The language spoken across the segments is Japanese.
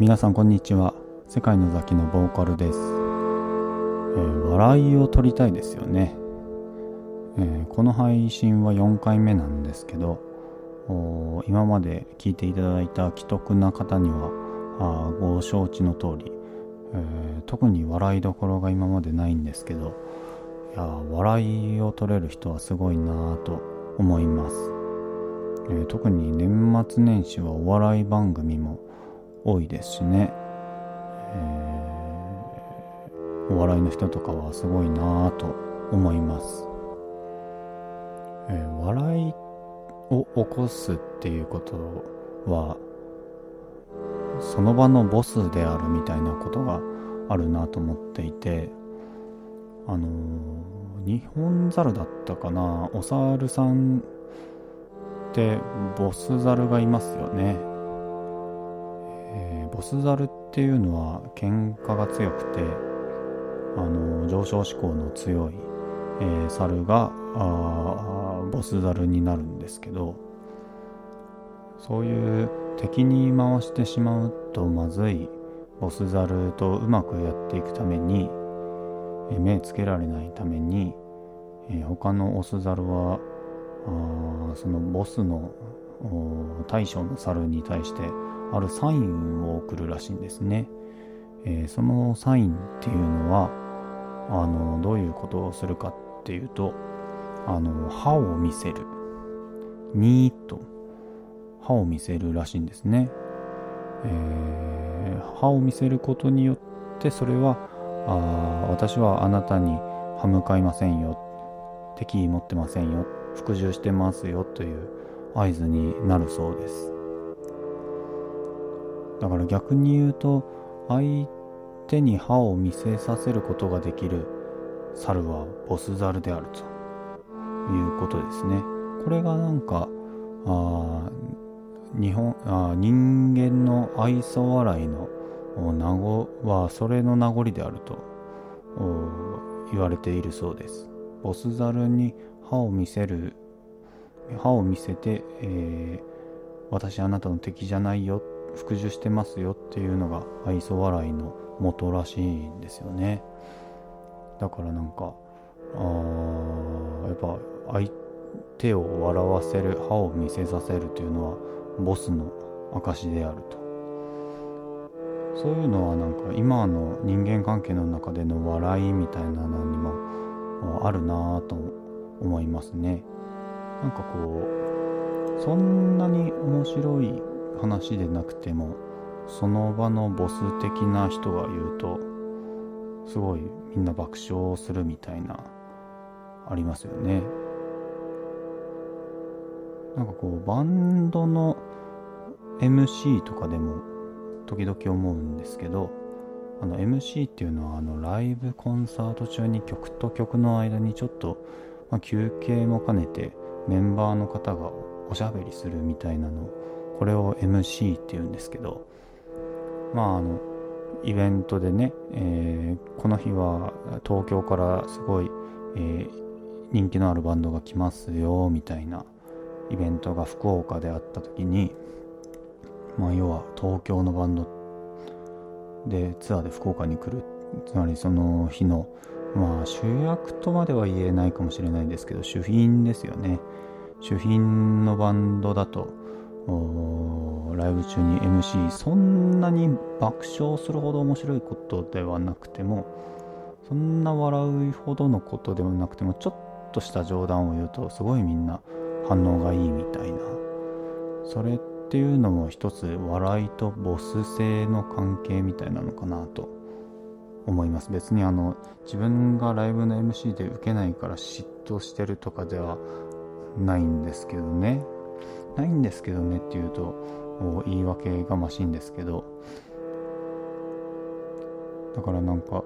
皆さんこんにちは。世界のザキのボーカルです、えー、笑いを取りたいですよね、えー、この配信は4回目なんですけど今まで聞いていただいた既得な方にはあご承知の通り、えー、特に笑いどころが今までないんですけどいや笑いを取れる人はすごいなぁと思います、えー、特に年末年始はお笑い番組も多いですしね、えー、お笑いの人とかはすごいなぁと思います、えー、笑いを起こすっていうことはその場のボスであるみたいなことがあるなと思っていてあのー、日本猿だったかな？お猿さんってボス猿がいますよね、えー、ボス猿っていうのは喧嘩が強くてあの、上昇志向の強い、えー、猿がボス猿になるんですけどそういう敵に回してしまうとまずいボスザルとうまくやっていくためにえ目つけられないためにえ他のオスザルはあそのボスの大将の猿に対してあるサインを送るらしいんですね、えー、そのサインっていうのはあのどういうことをするかっていうとあの歯を見せる。ニーッと歯を見せるらしいんですね、えー、歯を見せることによってそれはあ私はあなたに歯向かいませんよ。敵意持ってませんよ。服従してますよという合図になるそうです。だから逆に言うと相手に歯を見せさせることができる猿はボス猿であるということですねこれがなんかあ日本あ人間の愛想笑いの名残はそれの名残であると言われているそうです。ボスザルに歯を見せる歯を見せて、えー、私あなたの敵じゃないよ服従してますよっていうのが愛想笑いの元らしいんですよね。だからなんかあやっぱ相手を笑わせる歯を見せさせるというのはボスの証であると。そういうのはなんか今の人間関係の中での笑いみたいなのにもあるなぁと思いますね。なんかこうそんなに面白い話でなくてもその場のボス的な人が言うとすごいみんな爆笑するみたいなありますよね。なんかこうバンドの MC とかでも時々思うんですけどあの MC っていうのはあのライブコンサート中に曲と曲の間にちょっと、まあ、休憩も兼ねてメンバーの方がおしゃべりするみたいなのこれを MC っていうんですけどまああのイベントでね、えー、この日は東京からすごい、えー、人気のあるバンドが来ますよみたいなイベントが福岡であった時に、まあ、要は東京のバンドでツアーで福岡に来るつまりその日のまあ主役とまでは言えないかもしれないんですけど主品ですよね。主品のバンドだとライブ中に MC そんなに爆笑するほど面白いことではなくてもそんな笑うほどのことではなくてもちょっとした冗談を言うとすごいみんな反応がいいみたいな。それっていうのも一つ笑いとボス性の関係みたいなのかなと。思います。別にあの自分がライブの MC で受けないから嫉妬してるとかではないんですけどね。ないんですけどねっていうと言い訳がましいんですけど。だからなんか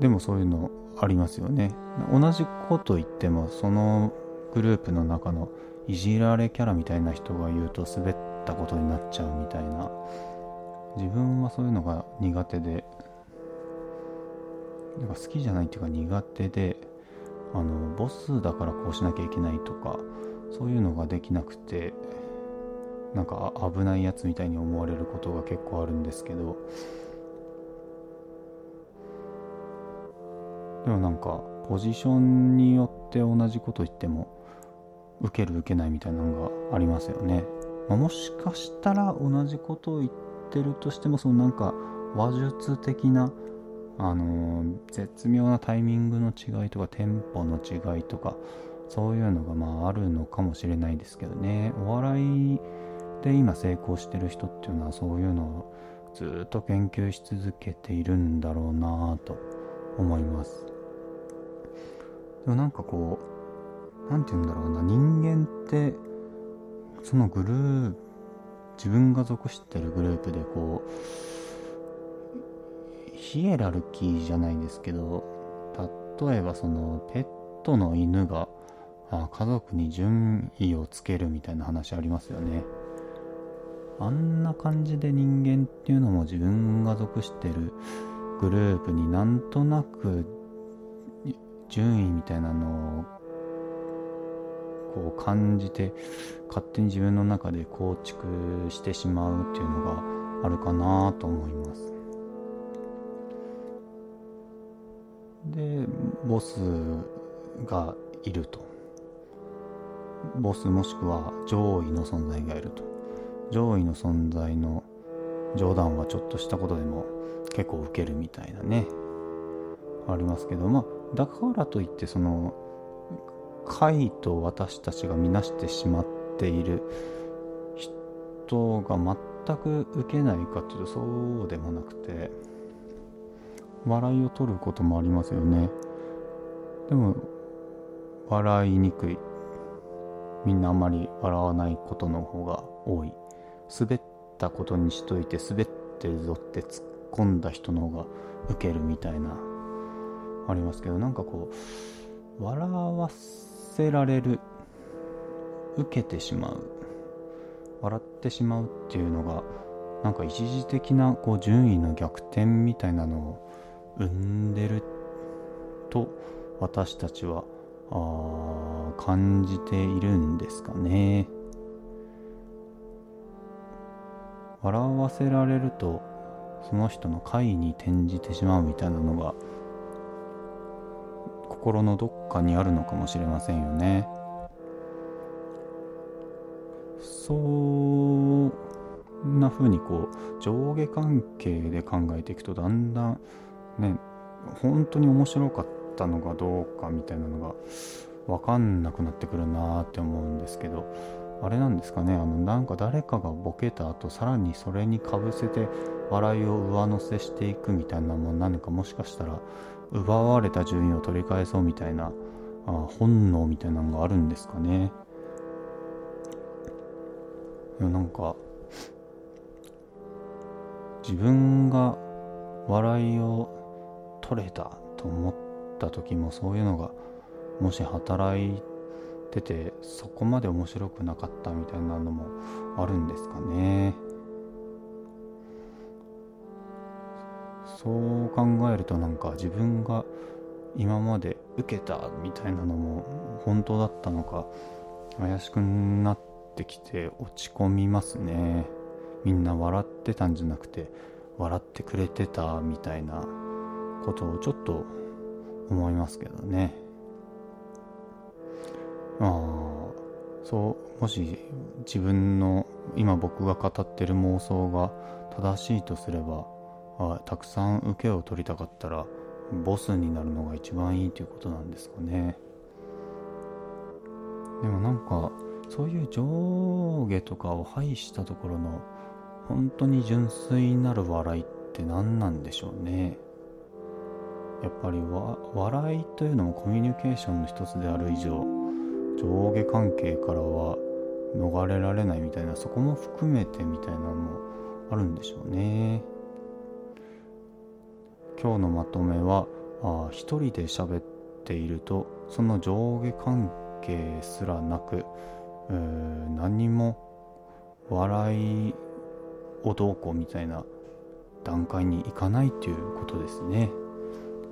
でもそういうのありますよね。同じこと言ってもそのグループの中のいじられキャラみたいな人が言うと滑ったことになっちゃうみたいな。自分はそういうのが苦手でなんか好きじゃないっていうか苦手であのボスだからこうしなきゃいけないとかそういうのができなくてなんか危ないやつみたいに思われることが結構あるんですけど。でもなんかポジションによって同じこと言っても受ける受けないみたいなのがありますよね、まあ、もしかしたら同じことを言ってるとしてもそのなんか話術的なあの、絶妙なタイミングの違いとかテンポの違いとかそういうのがまああるのかもしれないですけどね。お笑いで今成功してる人っていうのはそういうのをずっと研究し続けているんだろうなと思います。でもなんかこう何て言うんだろうな。人間ってそのグループ自分が属してるグループでこうヒエラルキーじゃないですけど例えばそのペットの犬があ家族に順位をつけるみたいな話ありますよね。あんな感じで人間っていうのも自分が属してるグループになんとなく順位みたいなのをこう感じて勝手に自分の中で構築してしまうっていうのがあるかなと思います。でボスがいると。ボスもしくは上位の存在がいると。上位の存在の冗談はちょっとしたことでも結構ウケるみたいなね。ありますけどまあだからといってその怪と私たちが見なしてしまっている人が全く受けないかというとそうでもなくて。笑いを取ることもありますよね。でも笑いにくい。みんなあまり笑わないことの方が多い。滑ったことにしといて滑ってるぞって突っ込んだ人の方がウケるみたいなありますけどなんかこう笑わせられる受けてしまう笑ってしまうっていうのがなんか一時的なこう順位の逆転みたいなのを生んでると私たちは感じているんですかね。笑わせられるとその人の快に転じてしまうみたいなのが心のどっかにあるのかもしれませんよね。そんな風にこう上下関係で考えていくとだんだんね本当に面白かったのかどうかみたいなのが分かんなくなってくるなって思うんですけどあれなんですかねあのなんか誰かがボケた後さらにそれにかぶせて笑いを上乗せしていくみたいなもん何かもしかしたら奪われた順位を取り返そうみたいなあ本能みたいなのがあるんですかね。いやなんか自分が笑いを取れたと思った時もそういうのがもし働いててそこまで面白くなかったみたいなのもあるんですかね。そう考えるとなんか自分が今まで受けたみたいなのも本当だったのか怪しくなってきて落ち込みますね。みんな笑ってたんじゃなくて笑ってくれてたみたいな。ことをちょっと思いますけどね。ああそうもし自分の今僕が語ってる妄想が正しいとすればあたくさん受けを取りたかったらボスになるのが一番いいということなんですかね。でもなんかそういう上下とかを排したところの本当に純粋なる笑いって何なんでしょうね。やっぱり笑いというのもコミュニケーションの一つである以上上下関係からは逃れられないみたいなそこも含めてみたいなのもあるんでしょうね。今日のまとめはあ一人で喋っているとその上下関係すらなく何も笑いをどうこうみたいな段階に行かないということですね、